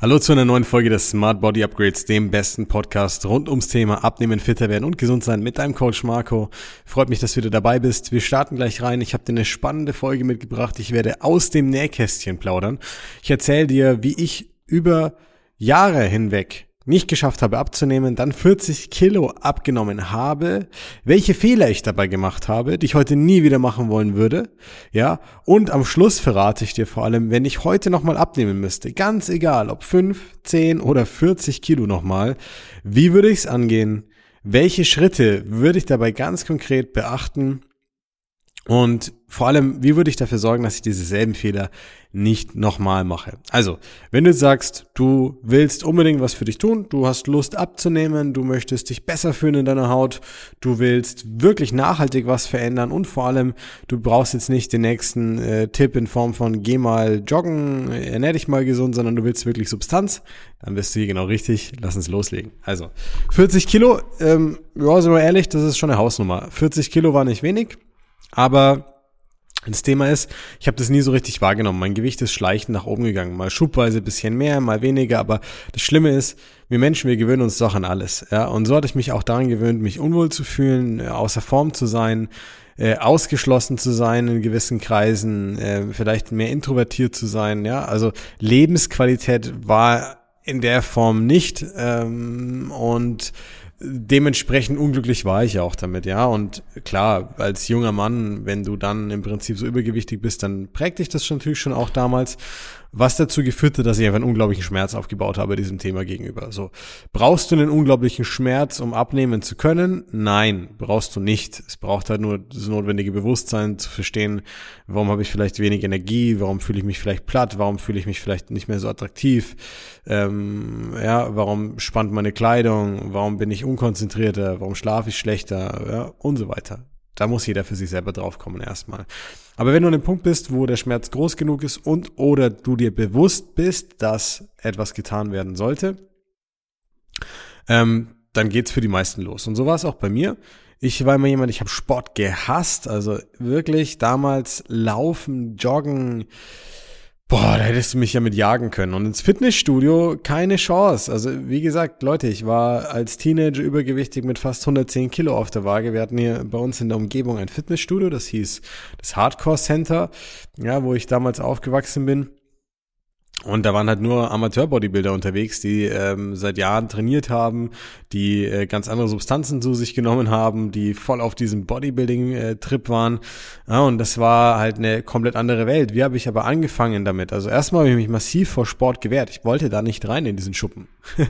Hallo zu einer neuen Folge des Smart Body Upgrades, dem besten Podcast rund ums Thema Abnehmen, fitter werden und gesund sein mit deinem Coach Marco. Freut mich, dass du wieder dabei bist. Wir starten gleich rein. Ich habe dir eine spannende Folge mitgebracht. Ich werde aus dem Nähkästchen plaudern. Ich erzähle dir, wie ich über Jahre hinweg nicht geschafft habe abzunehmen, dann 40 Kilo abgenommen habe, welche Fehler ich dabei gemacht habe, die ich heute nie wieder machen wollen würde, ja, und am Schluss verrate ich dir vor allem, wenn ich heute nochmal abnehmen müsste, ganz egal, ob 5, 10 oder 40 Kilo nochmal, wie würde ich es angehen, welche Schritte würde ich dabei ganz konkret beachten und vor allem, wie würde ich dafür sorgen, dass ich dieselben Fehler nicht nochmal mache? Also, wenn du sagst, du willst unbedingt was für dich tun, du hast Lust abzunehmen, du möchtest dich besser fühlen in deiner Haut, du willst wirklich nachhaltig was verändern und vor allem, du brauchst jetzt nicht den nächsten äh, Tipp in Form von geh mal joggen, ernähr dich mal gesund, sondern du willst wirklich Substanz, dann bist du hier genau richtig. Lass uns loslegen. Also, 40 Kilo, ähm, ja, sind wir ehrlich, das ist schon eine Hausnummer. 40 Kilo war nicht wenig. Aber das Thema ist, ich habe das nie so richtig wahrgenommen. Mein Gewicht ist schleichend nach oben gegangen. Mal schubweise bisschen mehr, mal weniger. Aber das Schlimme ist, wir Menschen, wir gewöhnen uns doch an alles. Ja? Und so hatte ich mich auch daran gewöhnt, mich unwohl zu fühlen, äh, außer Form zu sein, äh, ausgeschlossen zu sein in gewissen Kreisen, äh, vielleicht mehr introvertiert zu sein. Ja, also Lebensqualität war in der Form nicht ähm, und dementsprechend unglücklich war ich auch damit, ja. Und klar, als junger Mann, wenn du dann im Prinzip so übergewichtig bist, dann prägt dich das natürlich schon auch damals was dazu geführt hat, dass ich einfach einen unglaublichen Schmerz aufgebaut habe diesem Thema gegenüber. So, brauchst du einen unglaublichen Schmerz, um abnehmen zu können? Nein, brauchst du nicht. Es braucht halt nur das notwendige Bewusstsein zu verstehen, warum habe ich vielleicht wenig Energie, warum fühle ich mich vielleicht platt, warum fühle ich mich vielleicht nicht mehr so attraktiv, ähm, ja, warum spannt meine Kleidung, warum bin ich unkonzentrierter, warum schlafe ich schlechter, ja, und so weiter. Da muss jeder für sich selber draufkommen erstmal. Aber wenn du an dem Punkt bist, wo der Schmerz groß genug ist und oder du dir bewusst bist, dass etwas getan werden sollte, ähm, dann geht's für die meisten los. Und so war es auch bei mir. Ich war immer jemand, ich habe Sport gehasst. Also wirklich damals laufen, joggen, Boah, da hättest du mich ja mit jagen können. Und ins Fitnessstudio keine Chance. Also wie gesagt, Leute, ich war als Teenager übergewichtig mit fast 110 Kilo auf der Waage. Wir hatten hier bei uns in der Umgebung ein Fitnessstudio, das hieß das Hardcore Center, ja, wo ich damals aufgewachsen bin. Und da waren halt nur Amateur-Bodybuilder unterwegs, die ähm, seit Jahren trainiert haben, die äh, ganz andere Substanzen zu sich genommen haben, die voll auf diesem Bodybuilding-Trip waren. Ja, und das war halt eine komplett andere Welt. Wie habe ich aber angefangen damit? Also erstmal habe ich mich massiv vor Sport gewehrt. Ich wollte da nicht rein in diesen Schuppen.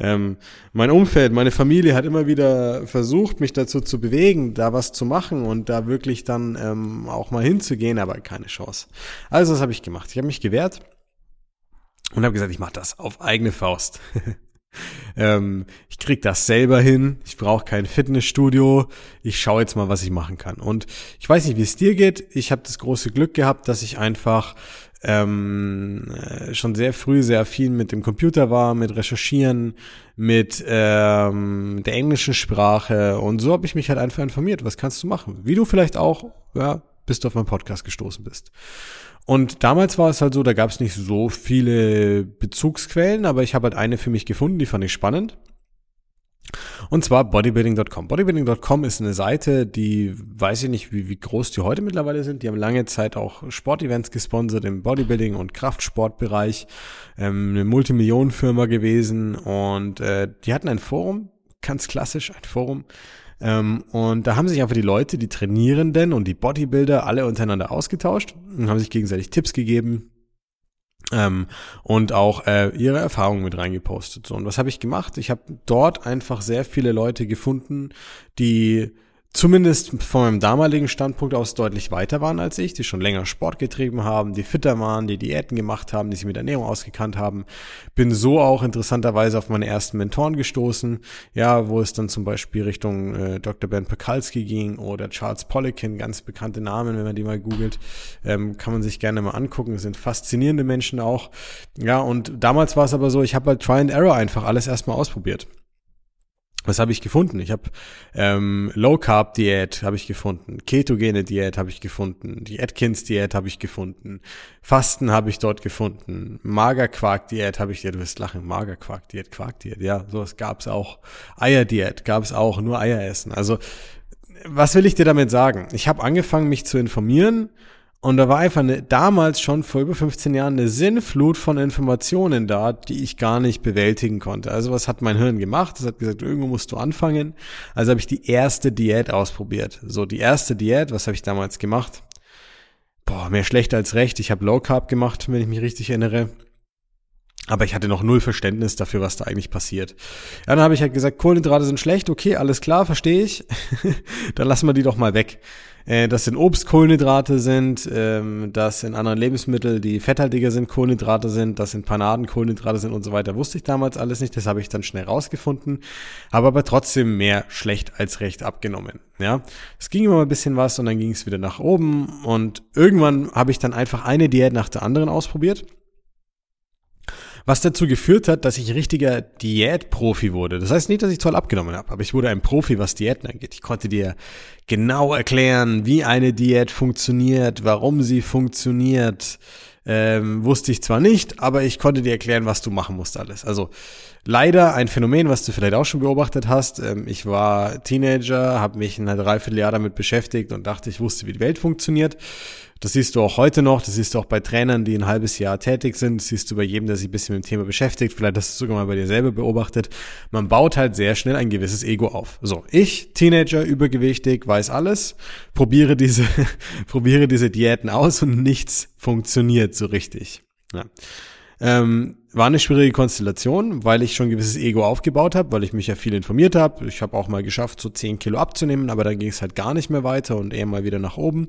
ähm, mein Umfeld, meine Familie hat immer wieder versucht, mich dazu zu bewegen, da was zu machen und da wirklich dann ähm, auch mal hinzugehen, aber keine Chance. Also das habe ich gemacht. Ich habe mich gewehrt und habe gesagt, ich mache das auf eigene Faust. ähm, ich krieg das selber hin. Ich brauche kein Fitnessstudio. Ich schaue jetzt mal, was ich machen kann. Und ich weiß nicht, wie es dir geht. Ich habe das große Glück gehabt, dass ich einfach ähm, äh, schon sehr früh sehr viel mit dem Computer war, mit Recherchieren, mit ähm, der englischen Sprache und so habe ich mich halt einfach informiert, was kannst du machen, wie du vielleicht auch, ja, bis du auf meinen Podcast gestoßen bist. Und damals war es halt so, da gab es nicht so viele Bezugsquellen, aber ich habe halt eine für mich gefunden, die fand ich spannend. Und zwar bodybuilding.com. Bodybuilding.com ist eine Seite, die weiß ich nicht, wie, wie groß die heute mittlerweile sind. Die haben lange Zeit auch Sportevents gesponsert im Bodybuilding- und Kraftsportbereich. Ähm, eine Multimillionenfirma gewesen und äh, die hatten ein Forum, ganz klassisch ein Forum, ähm, und da haben sich einfach die Leute, die Trainierenden und die Bodybuilder alle untereinander ausgetauscht und haben sich gegenseitig Tipps gegeben, ähm, und auch äh, ihre Erfahrungen mit reingepostet. So, und was habe ich gemacht? Ich habe dort einfach sehr viele Leute gefunden, die zumindest von meinem damaligen Standpunkt aus deutlich weiter waren als ich, die schon länger Sport getrieben haben, die fitter waren, die Diäten gemacht haben, die sich mit Ernährung ausgekannt haben. Bin so auch interessanterweise auf meine ersten Mentoren gestoßen, ja, wo es dann zum Beispiel Richtung äh, Dr. Ben Pekalski ging oder Charles Poliquin, ganz bekannte Namen, wenn man die mal googelt, ähm, kann man sich gerne mal angucken, sind faszinierende Menschen auch. Ja, und damals war es aber so, ich habe halt Try and Error einfach alles erstmal ausprobiert. Was habe ich gefunden? Ich habe ähm, Low Carb Diät habe ich gefunden, ketogene Diät habe ich gefunden, die Atkins Diät habe ich gefunden, Fasten habe ich dort gefunden, Magerquark Diät habe ich, ja du wirst lachen, Magerquark Diät, Quark Diät, ja, sowas gab's auch, Eier Diät gab's auch, nur Eier essen. Also was will ich dir damit sagen? Ich habe angefangen mich zu informieren und da war einfach eine, damals schon vor über 15 Jahren eine Sinnflut von Informationen da, die ich gar nicht bewältigen konnte. Also was hat mein Hirn gemacht? Es hat gesagt, irgendwo musst du anfangen. Also habe ich die erste Diät ausprobiert. So, die erste Diät, was habe ich damals gemacht? Boah, mehr schlecht als recht. Ich habe Low Carb gemacht, wenn ich mich richtig erinnere. Aber ich hatte noch null Verständnis dafür, was da eigentlich passiert. Ja, dann habe ich halt gesagt, Kohlenhydrate sind schlecht, okay, alles klar, verstehe ich. dann lassen wir die doch mal weg. Äh, dass in Obst Kohlenhydrate sind, ähm, dass in anderen Lebensmitteln, die fetthaltiger sind, Kohlenhydrate sind, dass in Panaden Kohlenhydrate sind und so weiter, wusste ich damals alles nicht. Das habe ich dann schnell rausgefunden. Habe aber trotzdem mehr schlecht als recht abgenommen. Ja, es ging immer ein bisschen was und dann ging es wieder nach oben und irgendwann habe ich dann einfach eine Diät nach der anderen ausprobiert was dazu geführt hat, dass ich richtiger Diätprofi wurde. Das heißt nicht, dass ich toll abgenommen habe, aber ich wurde ein Profi, was Diäten angeht. Ich konnte dir genau erklären, wie eine Diät funktioniert, warum sie funktioniert. Ähm, wusste ich zwar nicht, aber ich konnte dir erklären, was du machen musst alles. Also leider ein Phänomen, was du vielleicht auch schon beobachtet hast. Ähm, ich war Teenager, habe mich ein Dreivierteljahr damit beschäftigt und dachte, ich wusste, wie die Welt funktioniert. Das siehst du auch heute noch, das siehst du auch bei Trainern, die ein halbes Jahr tätig sind, das siehst du bei jedem, der sich ein bisschen mit dem Thema beschäftigt, vielleicht hast du es sogar mal bei dir selber beobachtet. Man baut halt sehr schnell ein gewisses Ego auf. So, ich, Teenager, übergewichtig, weiß alles, probiere diese, probiere diese Diäten aus und nichts funktioniert so richtig. Ja. Ähm, war eine schwierige Konstellation, weil ich schon ein gewisses Ego aufgebaut habe, weil ich mich ja viel informiert habe. Ich habe auch mal geschafft, so 10 Kilo abzunehmen, aber dann ging es halt gar nicht mehr weiter und eher mal wieder nach oben.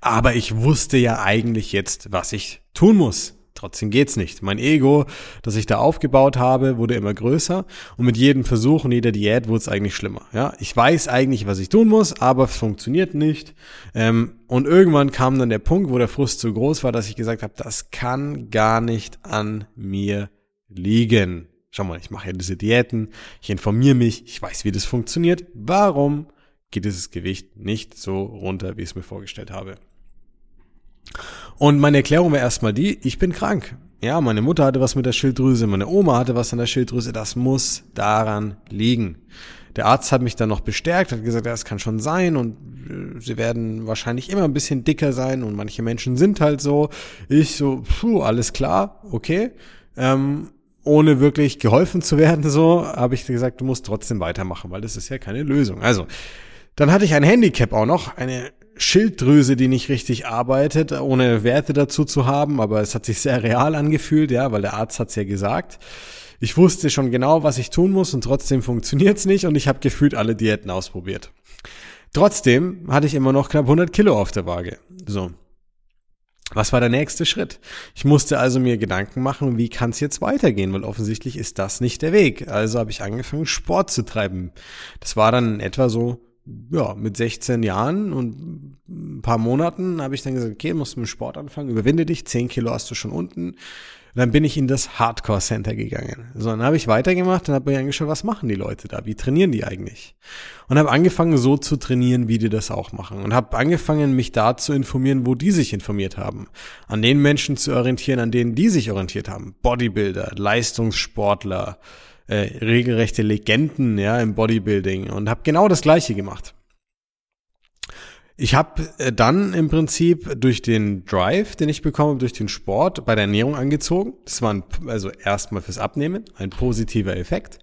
Aber ich wusste ja eigentlich jetzt, was ich tun muss. Trotzdem geht's nicht. Mein Ego, das ich da aufgebaut habe, wurde immer größer und mit jedem Versuch und jeder Diät wurde es eigentlich schlimmer. Ja, ich weiß eigentlich, was ich tun muss, aber es funktioniert nicht. Ähm, und irgendwann kam dann der Punkt, wo der Frust so groß war, dass ich gesagt habe, das kann gar nicht an mir liegen. Schau mal, ich mache ja diese Diäten, ich informiere mich, ich weiß, wie das funktioniert. Warum geht dieses Gewicht nicht so runter, wie ich es mir vorgestellt habe. Und meine Erklärung war erstmal die, ich bin krank. Ja, meine Mutter hatte was mit der Schilddrüse, meine Oma hatte was an der Schilddrüse, das muss daran liegen. Der Arzt hat mich dann noch bestärkt, hat gesagt, ja, das kann schon sein und äh, sie werden wahrscheinlich immer ein bisschen dicker sein und manche Menschen sind halt so. Ich so, puh, alles klar, okay. Ähm, ohne wirklich geholfen zu werden, so, habe ich gesagt, du musst trotzdem weitermachen, weil das ist ja keine Lösung. Also, dann hatte ich ein Handicap auch noch, eine Schilddrüse, die nicht richtig arbeitet, ohne Werte dazu zu haben, aber es hat sich sehr real angefühlt, ja, weil der Arzt hat's ja gesagt. Ich wusste schon genau, was ich tun muss und trotzdem funktioniert's nicht und ich habe gefühlt alle Diäten ausprobiert. Trotzdem hatte ich immer noch knapp 100 Kilo auf der Waage. So. Was war der nächste Schritt? Ich musste also mir Gedanken machen, wie kann es jetzt weitergehen, weil offensichtlich ist das nicht der Weg. Also habe ich angefangen, Sport zu treiben. Das war dann etwa so ja, mit 16 Jahren und ein paar Monaten habe ich dann gesagt, okay, musst du mit Sport anfangen, überwinde dich, 10 Kilo hast du schon unten. Und dann bin ich in das Hardcore Center gegangen. So, dann habe ich weitergemacht und habe mir angeschaut, was machen die Leute da? Wie trainieren die eigentlich? Und habe angefangen, so zu trainieren, wie die das auch machen. Und habe angefangen, mich da zu informieren, wo die sich informiert haben. An den Menschen zu orientieren, an denen die sich orientiert haben. Bodybuilder, Leistungssportler, äh, regelrechte Legenden ja im Bodybuilding und habe genau das gleiche gemacht. Ich habe äh, dann im Prinzip durch den Drive, den ich bekomme, durch den Sport bei der Ernährung angezogen. Das war ein, also erstmal fürs Abnehmen ein positiver Effekt.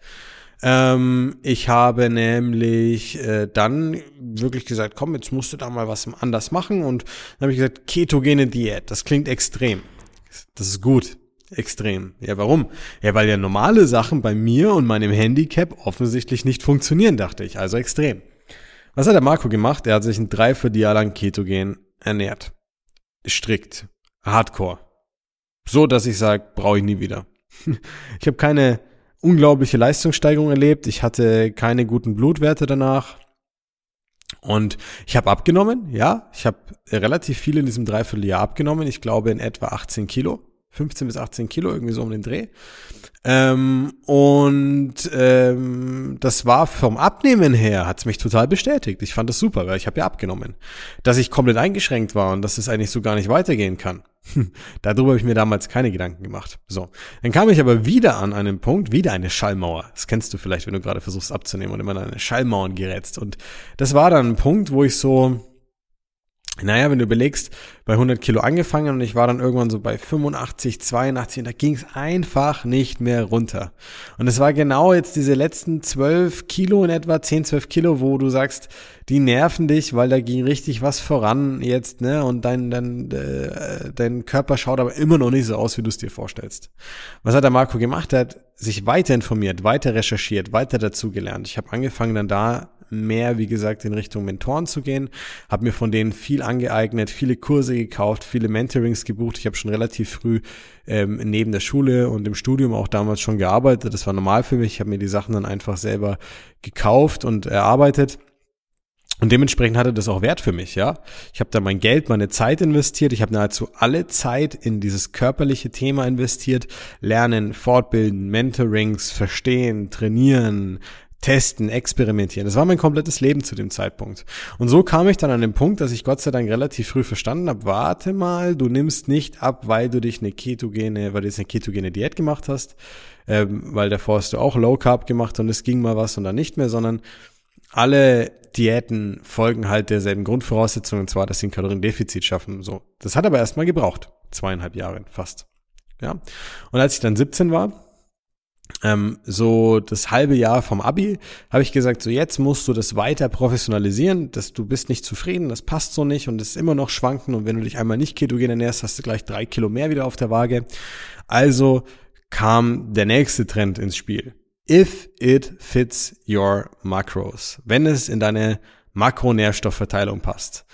Ähm, ich habe nämlich äh, dann wirklich gesagt, komm, jetzt musst du da mal was anders machen und dann habe ich gesagt, ketogene Diät. Das klingt extrem. Das ist gut. Extrem. Ja, warum? Ja, weil ja normale Sachen bei mir und meinem Handicap offensichtlich nicht funktionieren, dachte ich. Also extrem. Was hat der Marco gemacht? Er hat sich ein Dreivierteljahr lang ketogen ernährt. Strikt. Hardcore. So, dass ich sage, brauche ich nie wieder. ich habe keine unglaubliche Leistungssteigerung erlebt. Ich hatte keine guten Blutwerte danach. Und ich habe abgenommen, ja. Ich habe relativ viel in diesem Dreivierteljahr abgenommen. Ich glaube in etwa 18 Kilo 15 bis 18 Kilo, irgendwie so um den Dreh. Ähm, und ähm, das war vom Abnehmen her, hat's mich total bestätigt. Ich fand das super, weil ich habe ja abgenommen. Dass ich komplett eingeschränkt war und dass es eigentlich so gar nicht weitergehen kann. Darüber habe ich mir damals keine Gedanken gemacht. So, dann kam ich aber wieder an einen Punkt, wieder eine Schallmauer. Das kennst du vielleicht, wenn du gerade versuchst abzunehmen und immer an eine Schallmauern gerätst. Und das war dann ein Punkt, wo ich so naja, wenn du überlegst, bei 100 Kilo angefangen und ich war dann irgendwann so bei 85, 82 und da ging es einfach nicht mehr runter. Und es war genau jetzt diese letzten 12 Kilo in etwa, 10, 12 Kilo, wo du sagst, die nerven dich, weil da ging richtig was voran jetzt, ne? Und dein, dein, äh, dein Körper schaut aber immer noch nicht so aus, wie du es dir vorstellst. Was hat der Marco gemacht? Er hat sich weiter informiert, weiter recherchiert, weiter dazugelernt. Ich habe angefangen dann da mehr, wie gesagt, in Richtung Mentoren zu gehen. Habe mir von denen viel angeeignet, viele Kurse gekauft, viele Mentorings gebucht. Ich habe schon relativ früh ähm, neben der Schule und im Studium auch damals schon gearbeitet. Das war normal für mich. Ich habe mir die Sachen dann einfach selber gekauft und erarbeitet. Und dementsprechend hatte das auch Wert für mich, ja. Ich habe da mein Geld, meine Zeit investiert. Ich habe nahezu alle Zeit in dieses körperliche Thema investiert. Lernen, fortbilden, Mentorings, verstehen, trainieren, testen, experimentieren. Das war mein komplettes Leben zu dem Zeitpunkt. Und so kam ich dann an den Punkt, dass ich Gott sei Dank relativ früh verstanden habe, warte mal, du nimmst nicht ab, weil du dich eine ketogene, weil du jetzt eine ketogene Diät gemacht hast, ähm, weil davor hast du auch Low Carb gemacht und es ging mal was und dann nicht mehr, sondern alle Diäten folgen halt derselben Grundvoraussetzung, und zwar, dass sie ein Kaloriendefizit schaffen. So. Das hat aber erstmal gebraucht. Zweieinhalb Jahre fast. Ja. Und als ich dann 17 war, ähm, so das halbe Jahr vom Abi, habe ich gesagt, so jetzt musst du das weiter professionalisieren, dass du bist nicht zufrieden, das passt so nicht und es ist immer noch schwanken und wenn du dich einmal nicht ketogen ernährst, hast du gleich drei Kilo mehr wieder auf der Waage. Also kam der nächste Trend ins Spiel. If it fits your macros. Wenn es in deine Makronährstoffverteilung passt.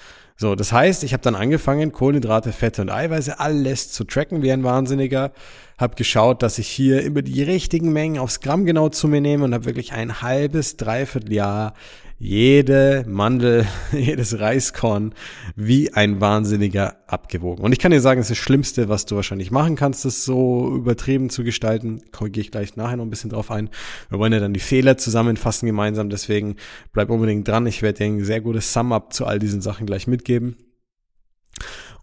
So, das heißt, ich habe dann angefangen, Kohlenhydrate, Fette und Eiweiße alles zu tracken wie ein Wahnsinniger. Habe geschaut, dass ich hier immer die richtigen Mengen aufs Gramm genau zu mir nehme und habe wirklich ein halbes, dreiviertel Jahr jede Mandel, jedes Reiskorn wie ein Wahnsinniger abgewogen. Und ich kann dir sagen, es ist das Schlimmste, was du wahrscheinlich machen kannst, das so übertrieben zu gestalten. Gehe ich gleich nachher noch ein bisschen drauf ein. Wir wollen ja dann die Fehler zusammenfassen gemeinsam, deswegen bleib unbedingt dran. Ich werde dir ein sehr gutes Sum-Up zu all diesen Sachen gleich mitgeben.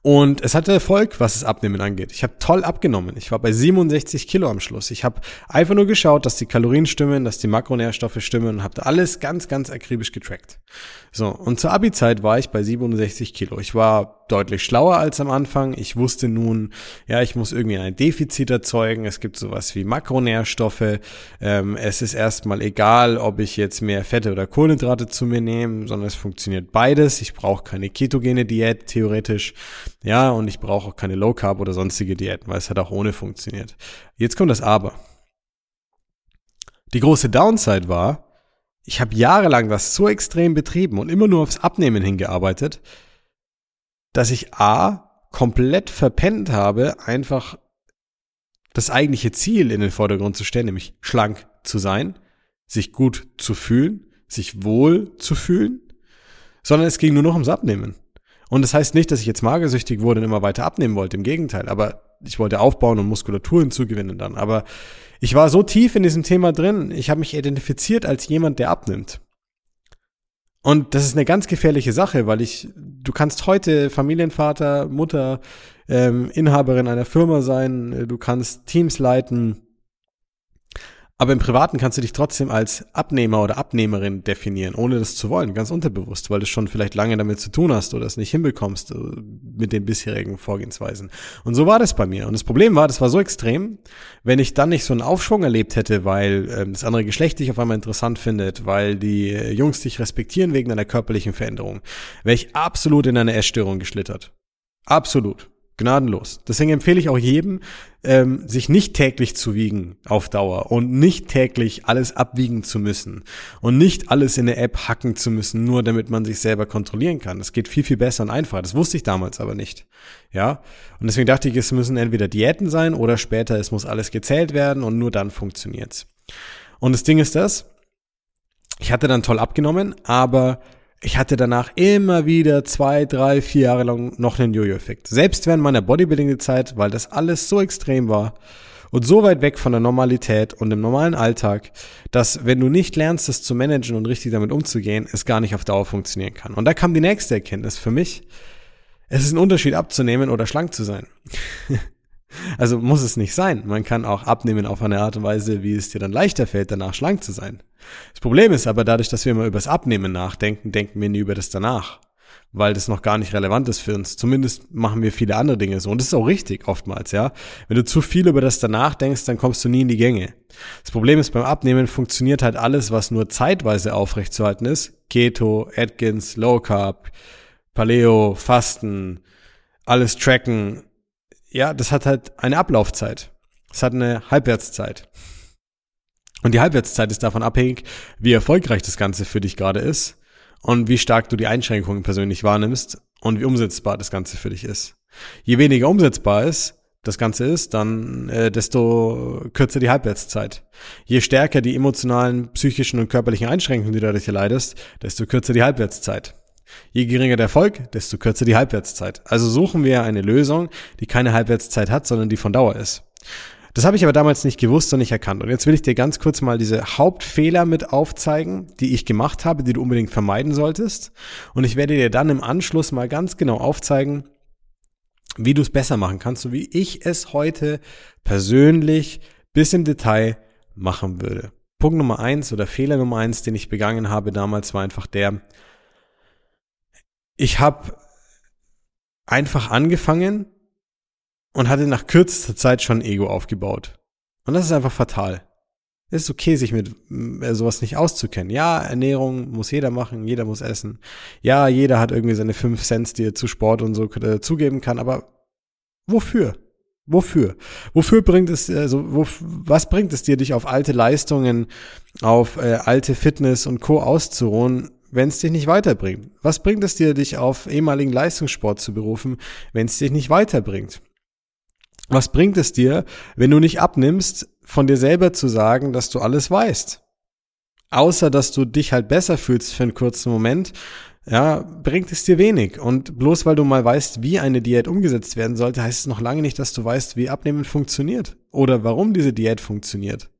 Und es hatte Erfolg, was das Abnehmen angeht. Ich habe toll abgenommen. Ich war bei 67 Kilo am Schluss. Ich habe einfach nur geschaut, dass die Kalorien stimmen, dass die Makronährstoffe stimmen und habe alles ganz, ganz akribisch getrackt. So, und zur Abi-Zeit war ich bei 67 Kilo. Ich war deutlich schlauer als am Anfang. Ich wusste nun, ja, ich muss irgendwie ein Defizit erzeugen. Es gibt sowas wie Makronährstoffe. Ähm, es ist erstmal egal, ob ich jetzt mehr Fette oder Kohlenhydrate zu mir nehme, sondern es funktioniert beides. Ich brauche keine ketogene Diät theoretisch. Ja, und ich brauche auch keine Low Carb oder sonstige Diäten, weil es hat auch ohne funktioniert. Jetzt kommt das Aber. Die große Downside war, ich habe jahrelang das so extrem betrieben und immer nur aufs Abnehmen hingearbeitet, dass ich A, komplett verpennt habe, einfach das eigentliche Ziel in den Vordergrund zu stellen, nämlich schlank zu sein, sich gut zu fühlen, sich wohl zu fühlen, sondern es ging nur noch ums Abnehmen. Und das heißt nicht, dass ich jetzt magersüchtig wurde und immer weiter abnehmen wollte, im Gegenteil, aber ich wollte aufbauen und Muskulatur hinzugewinnen dann. Aber ich war so tief in diesem Thema drin, ich habe mich identifiziert als jemand, der abnimmt. Und das ist eine ganz gefährliche Sache, weil ich, du kannst heute Familienvater, Mutter, ähm, Inhaberin einer Firma sein, du kannst Teams leiten, aber im Privaten kannst du dich trotzdem als Abnehmer oder Abnehmerin definieren, ohne das zu wollen, ganz unterbewusst, weil du schon vielleicht lange damit zu tun hast oder es nicht hinbekommst äh, mit den bisherigen Vorgehensweisen. Und so war das bei mir. Und das Problem war, das war so extrem, wenn ich dann nicht so einen Aufschwung erlebt hätte, weil ähm, das andere Geschlecht dich auf einmal interessant findet, weil die äh, Jungs dich respektieren wegen deiner körperlichen Veränderung, wäre ich absolut in eine Essstörung geschlittert. Absolut. Gnadenlos. Deswegen empfehle ich auch jedem, ähm, sich nicht täglich zu wiegen auf Dauer und nicht täglich alles abwiegen zu müssen und nicht alles in der App hacken zu müssen, nur damit man sich selber kontrollieren kann. Das geht viel, viel besser und einfacher. Das wusste ich damals aber nicht. Ja. Und deswegen dachte ich, es müssen entweder Diäten sein oder später, es muss alles gezählt werden und nur dann funktioniert's. Und das Ding ist das, ich hatte dann toll abgenommen, aber ich hatte danach immer wieder zwei, drei, vier Jahre lang noch einen Jojo-Effekt. Selbst während meiner Bodybuilding-Zeit, weil das alles so extrem war und so weit weg von der Normalität und dem normalen Alltag, dass wenn du nicht lernst, das zu managen und richtig damit umzugehen, es gar nicht auf Dauer funktionieren kann. Und da kam die nächste Erkenntnis für mich. Es ist ein Unterschied abzunehmen oder schlank zu sein. Also muss es nicht sein. Man kann auch abnehmen auf eine Art und Weise, wie es dir dann leichter fällt, danach schlank zu sein. Das Problem ist aber dadurch, dass wir immer über das Abnehmen nachdenken, denken wir nie über das danach. Weil das noch gar nicht relevant ist für uns. Zumindest machen wir viele andere Dinge so. Und das ist auch richtig oftmals, ja. Wenn du zu viel über das danach denkst, dann kommst du nie in die Gänge. Das Problem ist, beim Abnehmen funktioniert halt alles, was nur zeitweise aufrechtzuerhalten ist. Keto, Atkins, Low Carb, Paleo, Fasten, alles tracken, ja, das hat halt eine Ablaufzeit. Es hat eine Halbwertszeit. Und die Halbwertszeit ist davon abhängig, wie erfolgreich das Ganze für dich gerade ist und wie stark du die Einschränkungen persönlich wahrnimmst und wie umsetzbar das Ganze für dich ist. Je weniger umsetzbar ist, das Ganze ist, dann äh, desto kürzer die Halbwertszeit. Je stärker die emotionalen, psychischen und körperlichen Einschränkungen, die du dadurch erleidest, desto kürzer die Halbwertszeit. Je geringer der Erfolg, desto kürzer die Halbwertszeit. Also suchen wir eine Lösung, die keine Halbwertszeit hat, sondern die von Dauer ist. Das habe ich aber damals nicht gewusst und nicht erkannt. Und jetzt will ich dir ganz kurz mal diese Hauptfehler mit aufzeigen, die ich gemacht habe, die du unbedingt vermeiden solltest. Und ich werde dir dann im Anschluss mal ganz genau aufzeigen, wie du es besser machen kannst, so wie ich es heute persönlich bis im Detail machen würde. Punkt Nummer eins oder Fehler Nummer eins, den ich begangen habe damals, war einfach der, ich habe einfach angefangen und hatte nach kürzester Zeit schon Ego aufgebaut. Und das ist einfach fatal. Es ist okay, sich mit äh, sowas nicht auszukennen. Ja, Ernährung muss jeder machen, jeder muss essen. Ja, jeder hat irgendwie seine fünf Cents, die er zu Sport und so äh, zugeben kann, aber wofür? Wofür? Wofür bringt es, also wo, was bringt es dir, dich auf alte Leistungen, auf äh, alte Fitness und Co. auszuruhen, wenn es dich nicht weiterbringt? Was bringt es dir, dich auf ehemaligen Leistungssport zu berufen, wenn es dich nicht weiterbringt? Was bringt es dir, wenn du nicht abnimmst, von dir selber zu sagen, dass du alles weißt? Außer, dass du dich halt besser fühlst für einen kurzen Moment, ja, bringt es dir wenig. Und bloß weil du mal weißt, wie eine Diät umgesetzt werden sollte, heißt es noch lange nicht, dass du weißt, wie Abnehmen funktioniert oder warum diese Diät funktioniert.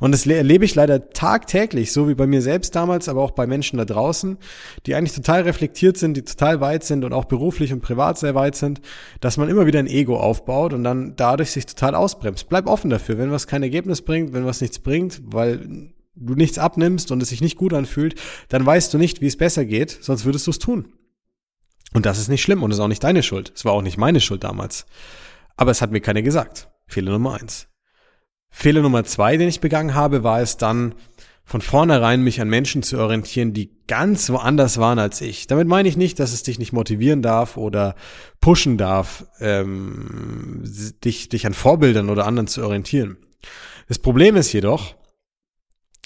Und das erlebe ich leider tagtäglich, so wie bei mir selbst damals, aber auch bei Menschen da draußen, die eigentlich total reflektiert sind, die total weit sind und auch beruflich und privat sehr weit sind, dass man immer wieder ein Ego aufbaut und dann dadurch sich total ausbremst. Bleib offen dafür, wenn was kein Ergebnis bringt, wenn was nichts bringt, weil du nichts abnimmst und es sich nicht gut anfühlt, dann weißt du nicht, wie es besser geht, sonst würdest du es tun. Und das ist nicht schlimm und ist auch nicht deine Schuld. Es war auch nicht meine Schuld damals. Aber es hat mir keiner gesagt. Fehler Nummer eins. Fehler Nummer zwei, den ich begangen habe, war es dann, von vornherein mich an Menschen zu orientieren, die ganz woanders waren als ich. Damit meine ich nicht, dass es dich nicht motivieren darf oder pushen darf, ähm, dich, dich an Vorbildern oder anderen zu orientieren. Das Problem ist jedoch,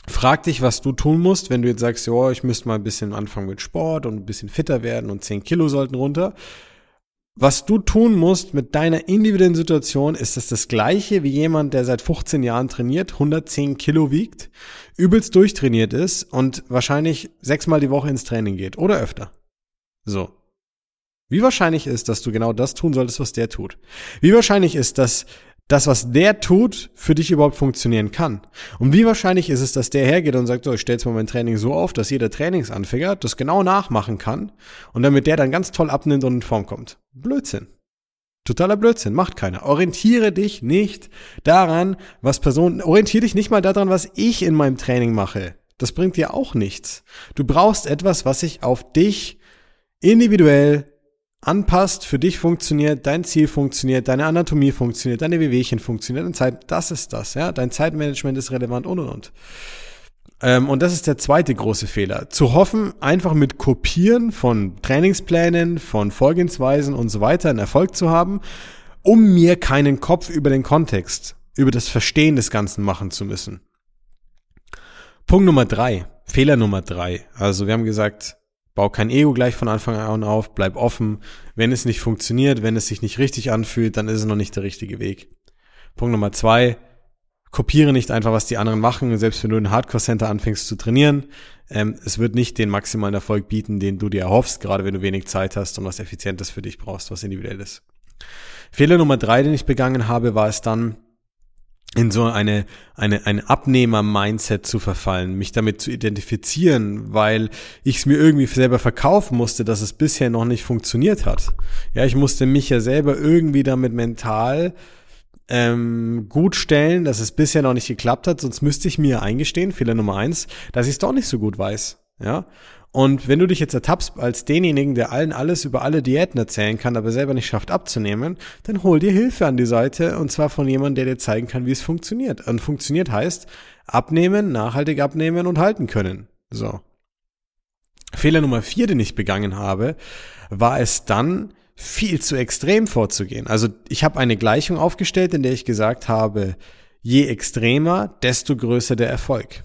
frag dich, was du tun musst, wenn du jetzt sagst, ja, ich müsste mal ein bisschen anfangen mit Sport und ein bisschen fitter werden und 10 Kilo sollten runter. Was du tun musst mit deiner individuellen Situation, ist das das gleiche wie jemand, der seit 15 Jahren trainiert, 110 Kilo wiegt, übelst durchtrainiert ist und wahrscheinlich sechsmal die Woche ins Training geht oder öfter. So. Wie wahrscheinlich ist, dass du genau das tun solltest, was der tut? Wie wahrscheinlich ist, dass das, was der tut, für dich überhaupt funktionieren kann. Und wie wahrscheinlich ist es, dass der hergeht und sagt, so, ich stelle jetzt mal mein Training so auf, dass jeder Trainingsanfänger das genau nachmachen kann und damit der dann ganz toll abnimmt und in Form kommt. Blödsinn. Totaler Blödsinn, macht keiner. Orientiere dich nicht daran, was Personen, orientiere dich nicht mal daran, was ich in meinem Training mache. Das bringt dir auch nichts. Du brauchst etwas, was sich auf dich individuell anpasst, für dich funktioniert, dein Ziel funktioniert, deine Anatomie funktioniert, deine Wehwehchen funktioniert, und Zeit, das ist das, ja. Dein Zeitmanagement ist relevant und und und. Ähm, und das ist der zweite große Fehler. Zu hoffen, einfach mit Kopieren von Trainingsplänen, von Vorgehensweisen und so weiter einen Erfolg zu haben, um mir keinen Kopf über den Kontext, über das Verstehen des Ganzen machen zu müssen. Punkt Nummer drei. Fehler Nummer drei. Also wir haben gesagt, Bau kein Ego gleich von Anfang an auf, bleib offen. Wenn es nicht funktioniert, wenn es sich nicht richtig anfühlt, dann ist es noch nicht der richtige Weg. Punkt Nummer zwei, kopiere nicht einfach, was die anderen machen, selbst wenn du in Hardcore Center anfängst zu trainieren. Ähm, es wird nicht den maximalen Erfolg bieten, den du dir erhoffst, gerade wenn du wenig Zeit hast und was Effizientes für dich brauchst, was individuell ist. Fehler Nummer drei, den ich begangen habe, war es dann, in so eine, eine, ein Abnehmer-Mindset zu verfallen, mich damit zu identifizieren, weil ich es mir irgendwie selber verkaufen musste, dass es bisher noch nicht funktioniert hat. Ja, ich musste mich ja selber irgendwie damit mental ähm, gut stellen, dass es bisher noch nicht geklappt hat, sonst müsste ich mir eingestehen, Fehler Nummer eins, dass ich es doch nicht so gut weiß. Ja, und wenn du dich jetzt ertappst als denjenigen, der allen alles über alle Diäten erzählen kann, aber selber nicht schafft abzunehmen, dann hol dir Hilfe an die Seite und zwar von jemandem, der dir zeigen kann, wie es funktioniert. Und funktioniert heißt abnehmen, nachhaltig abnehmen und halten können. So. Fehler Nummer vier, den ich begangen habe, war es dann, viel zu extrem vorzugehen. Also ich habe eine Gleichung aufgestellt, in der ich gesagt habe, je extremer, desto größer der Erfolg.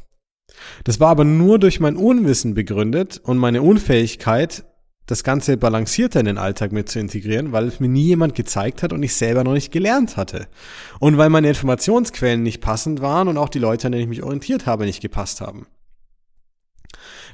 Das war aber nur durch mein Unwissen begründet und meine Unfähigkeit, das Ganze balancierter in den Alltag mit zu integrieren, weil es mir nie jemand gezeigt hat und ich selber noch nicht gelernt hatte. Und weil meine Informationsquellen nicht passend waren und auch die Leute, an denen ich mich orientiert habe, nicht gepasst haben.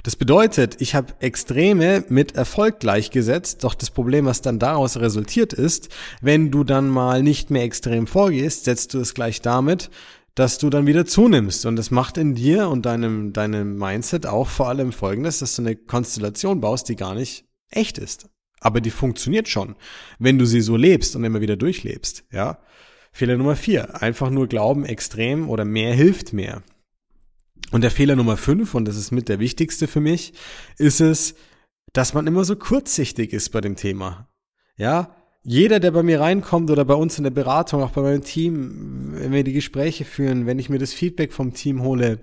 Das bedeutet, ich habe Extreme mit Erfolg gleichgesetzt, doch das Problem, was dann daraus resultiert ist, wenn du dann mal nicht mehr extrem vorgehst, setzt du es gleich damit, dass du dann wieder zunimmst. Und das macht in dir und deinem, deinem Mindset auch vor allem folgendes, dass du eine Konstellation baust, die gar nicht echt ist. Aber die funktioniert schon, wenn du sie so lebst und immer wieder durchlebst, ja. Fehler Nummer vier. Einfach nur glauben, extrem oder mehr hilft mehr. Und der Fehler Nummer fünf, und das ist mit der wichtigste für mich, ist es, dass man immer so kurzsichtig ist bei dem Thema. Ja, jeder, der bei mir reinkommt oder bei uns in der Beratung, auch bei meinem Team, wenn wir die Gespräche führen, wenn ich mir das Feedback vom Team hole,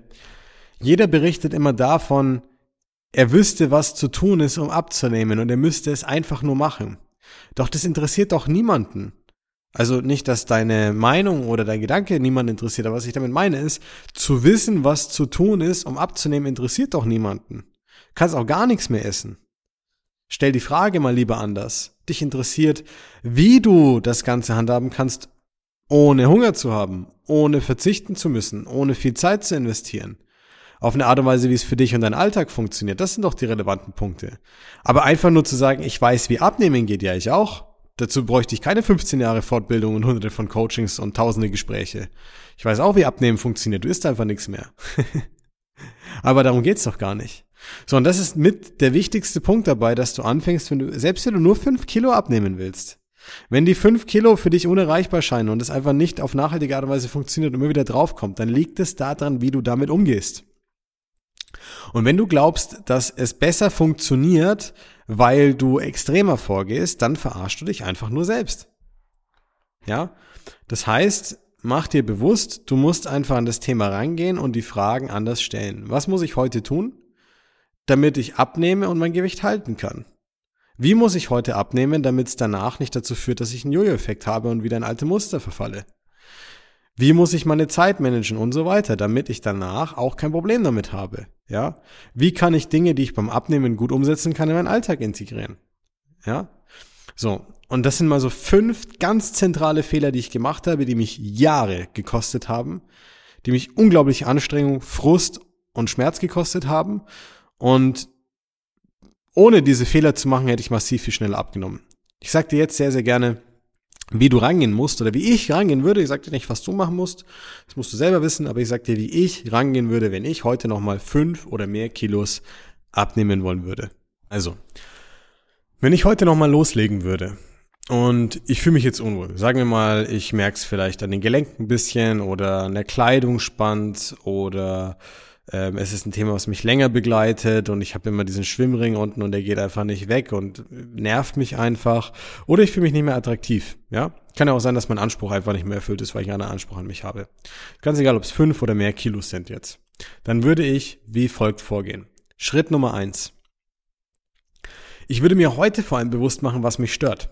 jeder berichtet immer davon, er wüsste, was zu tun ist, um abzunehmen und er müsste es einfach nur machen. Doch das interessiert doch niemanden. Also nicht, dass deine Meinung oder dein Gedanke niemanden interessiert, aber was ich damit meine ist, zu wissen, was zu tun ist, um abzunehmen, interessiert doch niemanden. Kannst auch gar nichts mehr essen. Stell die Frage mal lieber anders. Dich interessiert, wie du das Ganze handhaben kannst, ohne Hunger zu haben, ohne verzichten zu müssen, ohne viel Zeit zu investieren. Auf eine Art und Weise, wie es für dich und deinen Alltag funktioniert. Das sind doch die relevanten Punkte. Aber einfach nur zu sagen, ich weiß, wie abnehmen geht, ja, ich auch. Dazu bräuchte ich keine 15 Jahre Fortbildung und hunderte von Coachings und tausende Gespräche. Ich weiß auch, wie Abnehmen funktioniert. Du isst einfach nichts mehr. Aber darum geht's doch gar nicht. So, und das ist mit der wichtigste Punkt dabei, dass du anfängst, wenn du, selbst wenn du nur fünf Kilo abnehmen willst. Wenn die fünf Kilo für dich unerreichbar scheinen und es einfach nicht auf nachhaltige Art und Weise funktioniert und immer wieder draufkommt, dann liegt es daran, wie du damit umgehst. Und wenn du glaubst, dass es besser funktioniert, weil du extremer vorgehst, dann verarschst du dich einfach nur selbst. Ja? Das heißt, mach dir bewusst, du musst einfach an das Thema rangehen und die Fragen anders stellen. Was muss ich heute tun, damit ich abnehme und mein Gewicht halten kann? Wie muss ich heute abnehmen, damit es danach nicht dazu führt, dass ich einen Jojo-Effekt habe und wieder in alte Muster verfalle? Wie muss ich meine Zeit managen und so weiter, damit ich danach auch kein Problem damit habe? Ja? Wie kann ich Dinge, die ich beim Abnehmen gut umsetzen kann, in meinen Alltag integrieren? Ja? So. Und das sind mal so fünf ganz zentrale Fehler, die ich gemacht habe, die mich Jahre gekostet haben, die mich unglaubliche Anstrengung, Frust und Schmerz gekostet haben. Und ohne diese Fehler zu machen, hätte ich massiv viel schneller abgenommen. Ich sage dir jetzt sehr, sehr gerne, wie du rangehen musst oder wie ich rangehen würde. Ich sag dir nicht, was du machen musst. Das musst du selber wissen, aber ich sag dir, wie ich rangehen würde, wenn ich heute nochmal fünf oder mehr Kilos abnehmen wollen würde. Also, wenn ich heute nochmal loslegen würde und ich fühle mich jetzt unwohl, sagen wir mal, ich merke es vielleicht an den Gelenken ein bisschen oder an der Kleidung spannt oder ähm, es ist ein Thema, was mich länger begleitet und ich habe immer diesen Schwimmring unten und der geht einfach nicht weg und nervt mich einfach. Oder ich fühle mich nicht mehr attraktiv. Ja, kann ja auch sein, dass mein Anspruch einfach nicht mehr erfüllt ist, weil ich einen Anspruch an mich habe. Ganz egal, ob es fünf oder mehr Kilos sind jetzt. Dann würde ich wie folgt vorgehen. Schritt Nummer eins. Ich würde mir heute vor allem bewusst machen, was mich stört.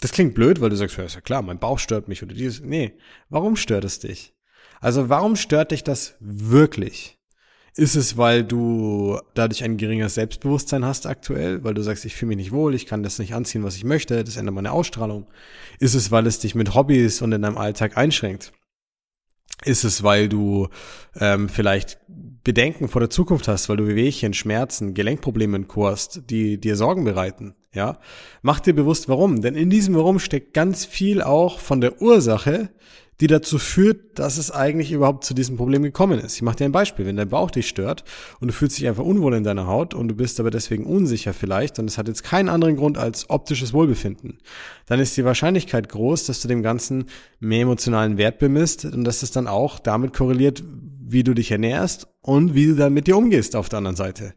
Das klingt blöd, weil du sagst, ja, ist ja klar, mein Bauch stört mich oder dieses. Nee, warum stört es dich? Also warum stört dich das wirklich? Ist es, weil du dadurch ein geringeres Selbstbewusstsein hast aktuell, weil du sagst, ich fühle mich nicht wohl, ich kann das nicht anziehen, was ich möchte, das ändert meine Ausstrahlung? Ist es, weil es dich mit Hobbys und in deinem Alltag einschränkt? Ist es, weil du ähm, vielleicht Bedenken vor der Zukunft hast, weil du Wehwehchen, Schmerzen, Gelenkprobleme in hast, die dir Sorgen bereiten? Ja, mach dir bewusst, warum. Denn in diesem Warum steckt ganz viel auch von der Ursache, die dazu führt, dass es eigentlich überhaupt zu diesem Problem gekommen ist. Ich mache dir ein Beispiel. Wenn dein Bauch dich stört und du fühlst dich einfach unwohl in deiner Haut und du bist aber deswegen unsicher vielleicht und es hat jetzt keinen anderen Grund als optisches Wohlbefinden, dann ist die Wahrscheinlichkeit groß, dass du dem Ganzen mehr emotionalen Wert bemisst und dass es dann auch damit korreliert, wie du dich ernährst und wie du dann mit dir umgehst auf der anderen Seite.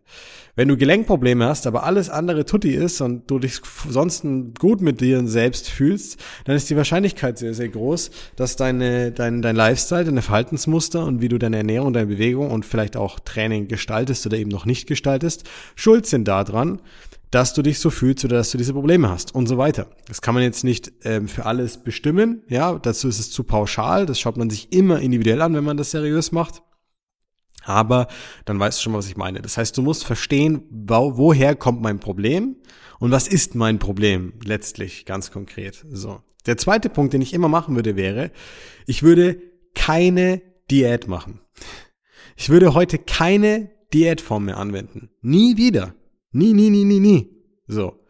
Wenn du Gelenkprobleme hast, aber alles andere tutti ist und du dich sonst gut mit dir selbst fühlst, dann ist die Wahrscheinlichkeit sehr, sehr groß, dass deine, dein, dein Lifestyle, deine Verhaltensmuster und wie du deine Ernährung, deine Bewegung und vielleicht auch Training gestaltest oder eben noch nicht gestaltest, schuld sind daran, dass du dich so fühlst oder dass du diese Probleme hast und so weiter. Das kann man jetzt nicht ähm, für alles bestimmen, ja, dazu ist es zu pauschal, das schaut man sich immer individuell an, wenn man das seriös macht. Aber dann weißt du schon was ich meine. Das heißt, du musst verstehen, wo, woher kommt mein Problem und was ist mein Problem letztlich ganz konkret. So. Der zweite Punkt, den ich immer machen würde, wäre, ich würde keine Diät machen. Ich würde heute keine Diätform mehr anwenden. Nie wieder. Nie, nie, nie, nie, nie. So.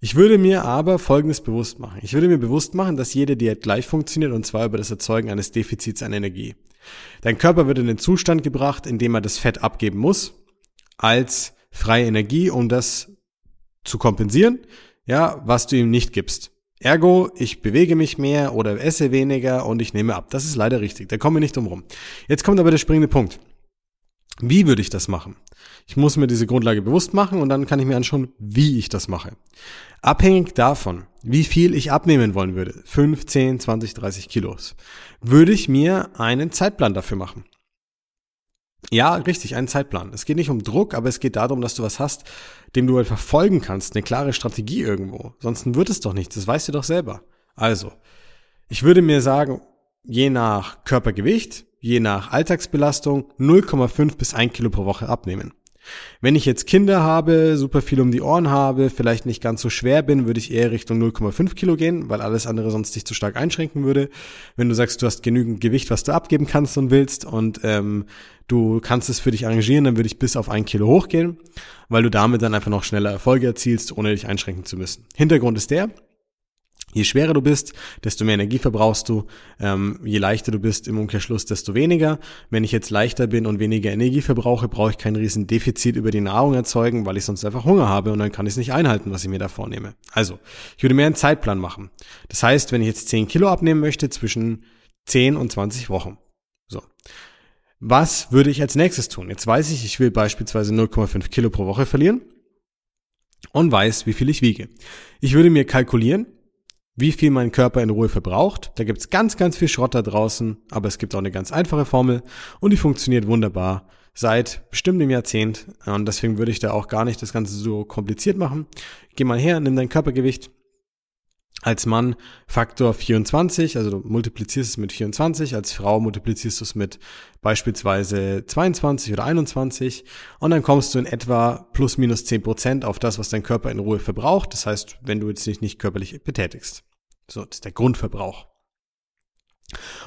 Ich würde mir aber Folgendes bewusst machen. Ich würde mir bewusst machen, dass jede Diät gleich funktioniert und zwar über das Erzeugen eines Defizits an Energie. Dein Körper wird in den Zustand gebracht, in dem er das Fett abgeben muss, als freie Energie, um das zu kompensieren, ja, was du ihm nicht gibst. Ergo, ich bewege mich mehr oder esse weniger und ich nehme ab. Das ist leider richtig. Da kommen wir nicht drum rum. Jetzt kommt aber der springende Punkt. Wie würde ich das machen? Ich muss mir diese Grundlage bewusst machen und dann kann ich mir anschauen, wie ich das mache. Abhängig davon, wie viel ich abnehmen wollen würde, 5, 10, 20, 30 Kilos, würde ich mir einen Zeitplan dafür machen. Ja, richtig, einen Zeitplan. Es geht nicht um Druck, aber es geht darum, dass du was hast, dem du einfach folgen kannst, eine klare Strategie irgendwo. Sonst wird es doch nichts, das weißt du doch selber. Also, ich würde mir sagen, je nach Körpergewicht, je nach Alltagsbelastung 0,5 bis 1 Kilo pro Woche abnehmen. Wenn ich jetzt Kinder habe, super viel um die Ohren habe, vielleicht nicht ganz so schwer bin, würde ich eher Richtung 0,5 Kilo gehen, weil alles andere sonst dich zu stark einschränken würde. Wenn du sagst, du hast genügend Gewicht, was du abgeben kannst und willst und ähm, du kannst es für dich arrangieren, dann würde ich bis auf ein Kilo hochgehen, weil du damit dann einfach noch schneller Erfolge erzielst, ohne dich einschränken zu müssen. Hintergrund ist der, Je schwerer du bist, desto mehr Energie verbrauchst du. Ähm, je leichter du bist im Umkehrschluss, desto weniger. Wenn ich jetzt leichter bin und weniger Energie verbrauche, brauche ich kein riesen Defizit über die Nahrung erzeugen, weil ich sonst einfach Hunger habe und dann kann ich es nicht einhalten, was ich mir da vornehme. Also, ich würde mehr einen Zeitplan machen. Das heißt, wenn ich jetzt 10 Kilo abnehmen möchte, zwischen 10 und 20 Wochen. So. Was würde ich als nächstes tun? Jetzt weiß ich, ich will beispielsweise 0,5 Kilo pro Woche verlieren und weiß, wie viel ich wiege. Ich würde mir kalkulieren, wie viel mein Körper in Ruhe verbraucht. Da gibt's ganz, ganz viel Schrott da draußen, aber es gibt auch eine ganz einfache Formel und die funktioniert wunderbar seit bestimmt einem Jahrzehnt. Und deswegen würde ich da auch gar nicht das Ganze so kompliziert machen. Geh mal her, nimm dein Körpergewicht, als Mann Faktor 24, also du multiplizierst es mit 24, als Frau multiplizierst du es mit beispielsweise 22 oder 21 und dann kommst du in etwa plus minus 10 Prozent auf das, was dein Körper in Ruhe verbraucht. Das heißt, wenn du jetzt dich nicht körperlich betätigst. So, das ist der Grundverbrauch.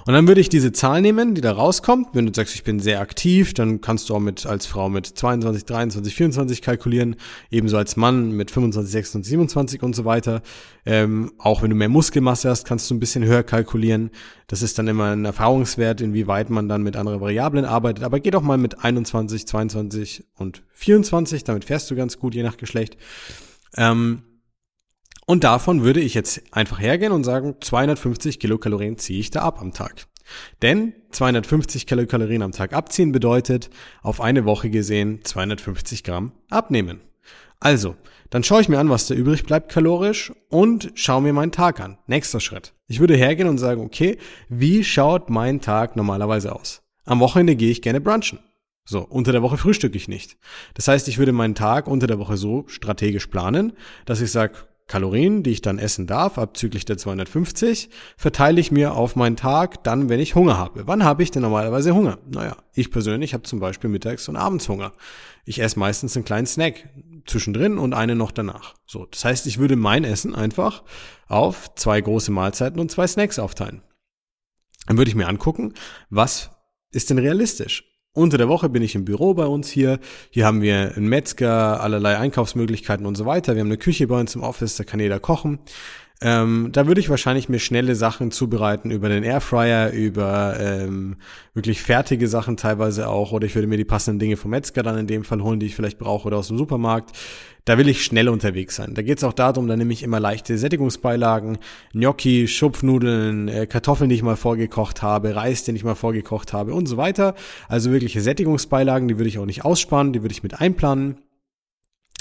Und dann würde ich diese Zahl nehmen, die da rauskommt. Wenn du sagst, ich bin sehr aktiv, dann kannst du auch mit als Frau mit 22, 23, 24 kalkulieren. Ebenso als Mann mit 25, 26, 27 und so weiter. Ähm, auch wenn du mehr Muskelmasse hast, kannst du ein bisschen höher kalkulieren. Das ist dann immer ein Erfahrungswert, inwieweit man dann mit anderen Variablen arbeitet. Aber geh doch mal mit 21, 22 und 24. Damit fährst du ganz gut, je nach Geschlecht. Ähm, und davon würde ich jetzt einfach hergehen und sagen, 250 Kilokalorien ziehe ich da ab am Tag. Denn 250 Kilokalorien am Tag abziehen bedeutet auf eine Woche gesehen 250 Gramm abnehmen. Also, dann schaue ich mir an, was da übrig bleibt kalorisch und schaue mir meinen Tag an. Nächster Schritt. Ich würde hergehen und sagen, okay, wie schaut mein Tag normalerweise aus? Am Wochenende gehe ich gerne brunchen. So, unter der Woche frühstücke ich nicht. Das heißt, ich würde meinen Tag unter der Woche so strategisch planen, dass ich sage, Kalorien, die ich dann essen darf, abzüglich der 250, verteile ich mir auf meinen Tag dann, wenn ich Hunger habe. Wann habe ich denn normalerweise Hunger? Naja, ich persönlich habe zum Beispiel mittags und abends Hunger. Ich esse meistens einen kleinen Snack zwischendrin und einen noch danach. So, das heißt, ich würde mein Essen einfach auf zwei große Mahlzeiten und zwei Snacks aufteilen. Dann würde ich mir angucken, was ist denn realistisch? Unter der Woche bin ich im Büro bei uns hier. Hier haben wir einen Metzger, allerlei Einkaufsmöglichkeiten und so weiter. Wir haben eine Küche bei uns im Office, da kann jeder kochen. Ähm, da würde ich wahrscheinlich mir schnelle Sachen zubereiten über den Airfryer, über ähm, wirklich fertige Sachen teilweise auch. Oder ich würde mir die passenden Dinge vom Metzger dann in dem Fall holen, die ich vielleicht brauche oder aus dem Supermarkt. Da will ich schnell unterwegs sein. Da geht es auch darum, da nehme ich immer leichte Sättigungsbeilagen, Gnocchi, Schupfnudeln, äh, Kartoffeln, die ich mal vorgekocht habe, Reis, den ich mal vorgekocht habe und so weiter. Also wirkliche Sättigungsbeilagen, die würde ich auch nicht ausspannen, die würde ich mit einplanen.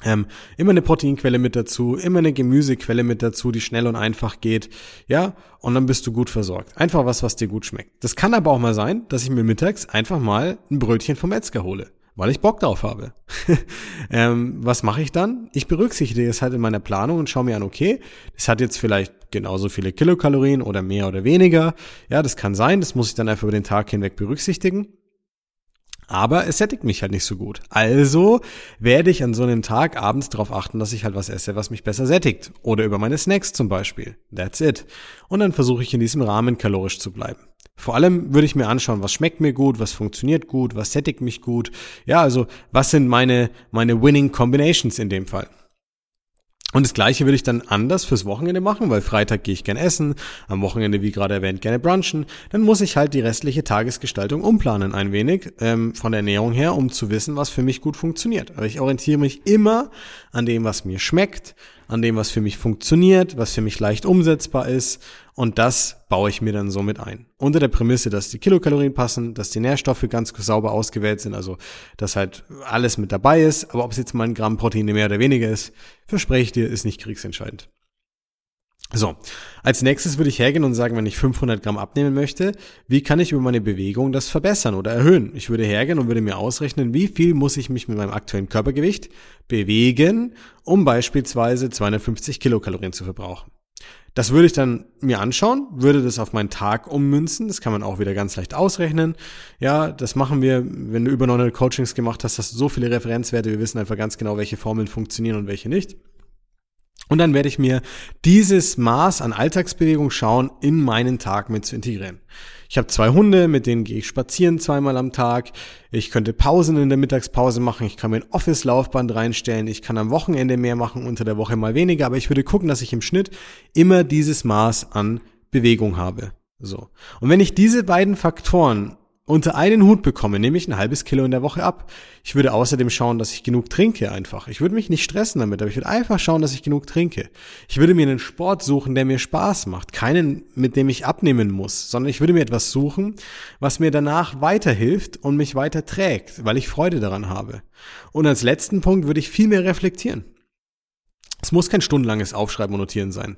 Ähm, immer eine Proteinquelle mit dazu, immer eine Gemüsequelle mit dazu, die schnell und einfach geht. Ja, und dann bist du gut versorgt. Einfach was, was dir gut schmeckt. Das kann aber auch mal sein, dass ich mir mittags einfach mal ein Brötchen vom Metzger hole, weil ich Bock drauf habe. ähm, was mache ich dann? Ich berücksichtige das halt in meiner Planung und schaue mir an, okay, das hat jetzt vielleicht genauso viele Kilokalorien oder mehr oder weniger. Ja, das kann sein, das muss ich dann einfach über den Tag hinweg berücksichtigen aber es sättigt mich halt nicht so gut. Also werde ich an so einem Tag abends darauf achten, dass ich halt was esse, was mich besser sättigt. Oder über meine Snacks zum Beispiel. That's it. Und dann versuche ich in diesem Rahmen kalorisch zu bleiben. Vor allem würde ich mir anschauen, was schmeckt mir gut, was funktioniert gut, was sättigt mich gut. Ja, also was sind meine, meine Winning Combinations in dem Fall. Und das gleiche würde ich dann anders fürs Wochenende machen, weil Freitag gehe ich gern essen, am Wochenende, wie gerade erwähnt, gerne brunchen. Dann muss ich halt die restliche Tagesgestaltung umplanen ein wenig ähm, von der Ernährung her, um zu wissen, was für mich gut funktioniert. Aber ich orientiere mich immer an dem, was mir schmeckt, an dem, was für mich funktioniert, was für mich leicht umsetzbar ist. Und das baue ich mir dann so mit ein. Unter der Prämisse, dass die Kilokalorien passen, dass die Nährstoffe ganz sauber ausgewählt sind, also dass halt alles mit dabei ist. Aber ob es jetzt mal ein Gramm Proteine mehr oder weniger ist, verspreche ich dir, ist nicht kriegsentscheidend. So, als nächstes würde ich hergehen und sagen, wenn ich 500 Gramm abnehmen möchte, wie kann ich über meine Bewegung das verbessern oder erhöhen? Ich würde hergehen und würde mir ausrechnen, wie viel muss ich mich mit meinem aktuellen Körpergewicht bewegen, um beispielsweise 250 Kilokalorien zu verbrauchen. Das würde ich dann mir anschauen, würde das auf meinen Tag ummünzen. Das kann man auch wieder ganz leicht ausrechnen. Ja, das machen wir, wenn du über 900 Coachings gemacht hast, hast du so viele Referenzwerte. Wir wissen einfach ganz genau, welche Formeln funktionieren und welche nicht. Und dann werde ich mir dieses Maß an Alltagsbewegung schauen, in meinen Tag mit zu integrieren. Ich habe zwei Hunde, mit denen gehe ich spazieren zweimal am Tag. Ich könnte Pausen in der Mittagspause machen. Ich kann mir ein Office-Laufband reinstellen. Ich kann am Wochenende mehr machen, unter der Woche mal weniger. Aber ich würde gucken, dass ich im Schnitt immer dieses Maß an Bewegung habe. So. Und wenn ich diese beiden Faktoren unter einen Hut bekomme, nehme ich ein halbes Kilo in der Woche ab. Ich würde außerdem schauen, dass ich genug trinke einfach. Ich würde mich nicht stressen damit, aber ich würde einfach schauen, dass ich genug trinke. Ich würde mir einen Sport suchen, der mir Spaß macht. Keinen, mit dem ich abnehmen muss, sondern ich würde mir etwas suchen, was mir danach weiterhilft und mich weiter trägt, weil ich Freude daran habe. Und als letzten Punkt würde ich viel mehr reflektieren. Es muss kein stundenlanges Aufschreiben und Notieren sein.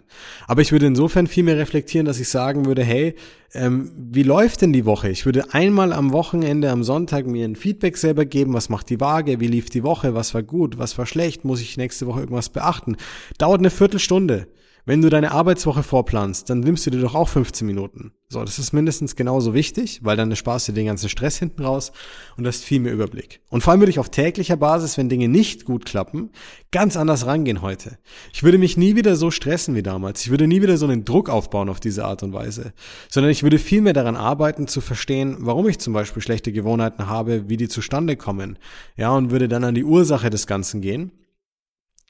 Aber ich würde insofern viel mehr reflektieren, dass ich sagen würde, hey, ähm, wie läuft denn die Woche? Ich würde einmal am Wochenende, am Sonntag mir ein Feedback selber geben, was macht die Waage, wie lief die Woche, was war gut, was war schlecht, muss ich nächste Woche irgendwas beachten. Dauert eine Viertelstunde. Wenn du deine Arbeitswoche vorplanst, dann nimmst du dir doch auch 15 Minuten. So, das ist mindestens genauso wichtig, weil dann sparst du den ganzen Stress hinten raus und hast viel mehr Überblick. Und vor allem würde ich auf täglicher Basis, wenn Dinge nicht gut klappen, ganz anders rangehen heute. Ich würde mich nie wieder so stressen wie damals. Ich würde nie wieder so einen Druck aufbauen auf diese Art und Weise, sondern ich würde viel mehr daran arbeiten zu verstehen, warum ich zum Beispiel schlechte Gewohnheiten habe, wie die zustande kommen. Ja, und würde dann an die Ursache des Ganzen gehen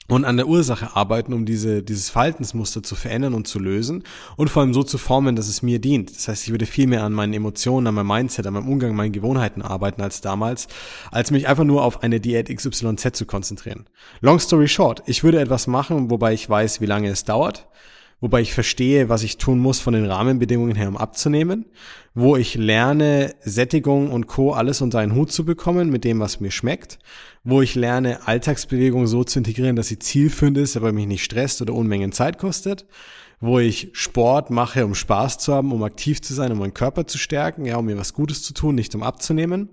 und an der Ursache arbeiten, um diese, dieses Verhaltensmuster zu verändern und zu lösen und vor allem so zu formen, dass es mir dient. Das heißt, ich würde viel mehr an meinen Emotionen, an meinem Mindset, an meinem Umgang, meinen Gewohnheiten arbeiten als damals, als mich einfach nur auf eine Diät XYZ zu konzentrieren. Long story short, ich würde etwas machen, wobei ich weiß, wie lange es dauert, wobei ich verstehe, was ich tun muss von den Rahmenbedingungen her, um abzunehmen, wo ich lerne, Sättigung und Co. alles unter einen Hut zu bekommen mit dem, was mir schmeckt, wo ich lerne, Alltagsbewegung so zu integrieren, dass sie zielführend ist, aber mich nicht stresst oder Unmengen Zeit kostet, wo ich Sport mache, um Spaß zu haben, um aktiv zu sein, um meinen Körper zu stärken, ja, um mir was Gutes zu tun, nicht um abzunehmen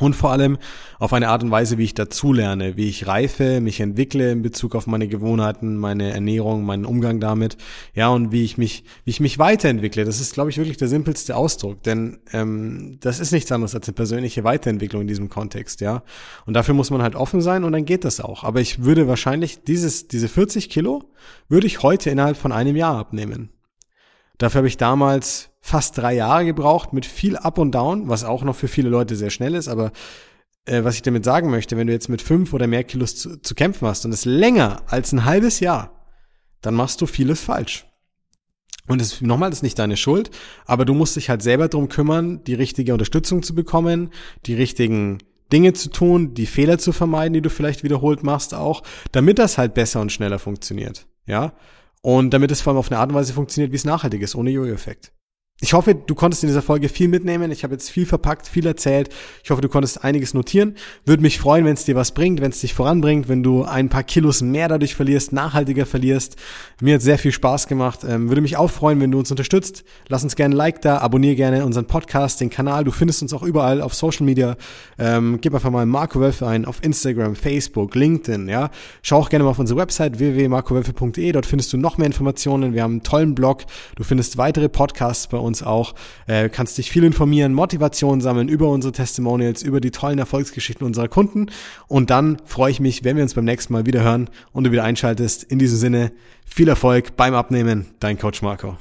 und vor allem auf eine Art und Weise, wie ich dazulerne, wie ich reife, mich entwickle in Bezug auf meine Gewohnheiten, meine Ernährung, meinen Umgang damit, ja, und wie ich mich, wie ich mich weiterentwickle. Das ist, glaube ich, wirklich der simpelste Ausdruck, denn ähm, das ist nichts anderes als eine persönliche Weiterentwicklung in diesem Kontext, ja. Und dafür muss man halt offen sein und dann geht das auch. Aber ich würde wahrscheinlich dieses, diese 40 Kilo würde ich heute innerhalb von einem Jahr abnehmen. Dafür habe ich damals fast drei Jahre gebraucht mit viel Up und Down, was auch noch für viele Leute sehr schnell ist, aber äh, was ich damit sagen möchte, wenn du jetzt mit fünf oder mehr Kilos zu, zu kämpfen hast und es länger als ein halbes Jahr, dann machst du vieles falsch. Und es, nochmal, das ist nicht deine Schuld, aber du musst dich halt selber drum kümmern, die richtige Unterstützung zu bekommen, die richtigen Dinge zu tun, die Fehler zu vermeiden, die du vielleicht wiederholt machst auch, damit das halt besser und schneller funktioniert. Ja? Und damit es vor allem auf eine Art und Weise funktioniert, wie es nachhaltig ist, ohne Jojo-Effekt. Ich hoffe, du konntest in dieser Folge viel mitnehmen. Ich habe jetzt viel verpackt, viel erzählt. Ich hoffe, du konntest einiges notieren. Würde mich freuen, wenn es dir was bringt, wenn es dich voranbringt, wenn du ein paar Kilos mehr dadurch verlierst, nachhaltiger verlierst. Mir hat sehr viel Spaß gemacht. Ähm, würde mich auch freuen, wenn du uns unterstützt. Lass uns gerne ein Like da, abonniere gerne unseren Podcast, den Kanal. Du findest uns auch überall auf Social Media. Ähm, gib einfach mal Marco Wölfe ein auf Instagram, Facebook, LinkedIn. Ja, schau auch gerne mal auf unsere Website www.markowölfe.de. Dort findest du noch mehr Informationen. Wir haben einen tollen Blog. Du findest weitere Podcasts bei uns uns auch. Äh, kannst dich viel informieren, Motivation sammeln über unsere Testimonials, über die tollen Erfolgsgeschichten unserer Kunden. Und dann freue ich mich, wenn wir uns beim nächsten Mal wieder hören und du wieder einschaltest. In diesem Sinne, viel Erfolg beim Abnehmen. Dein Coach Marco.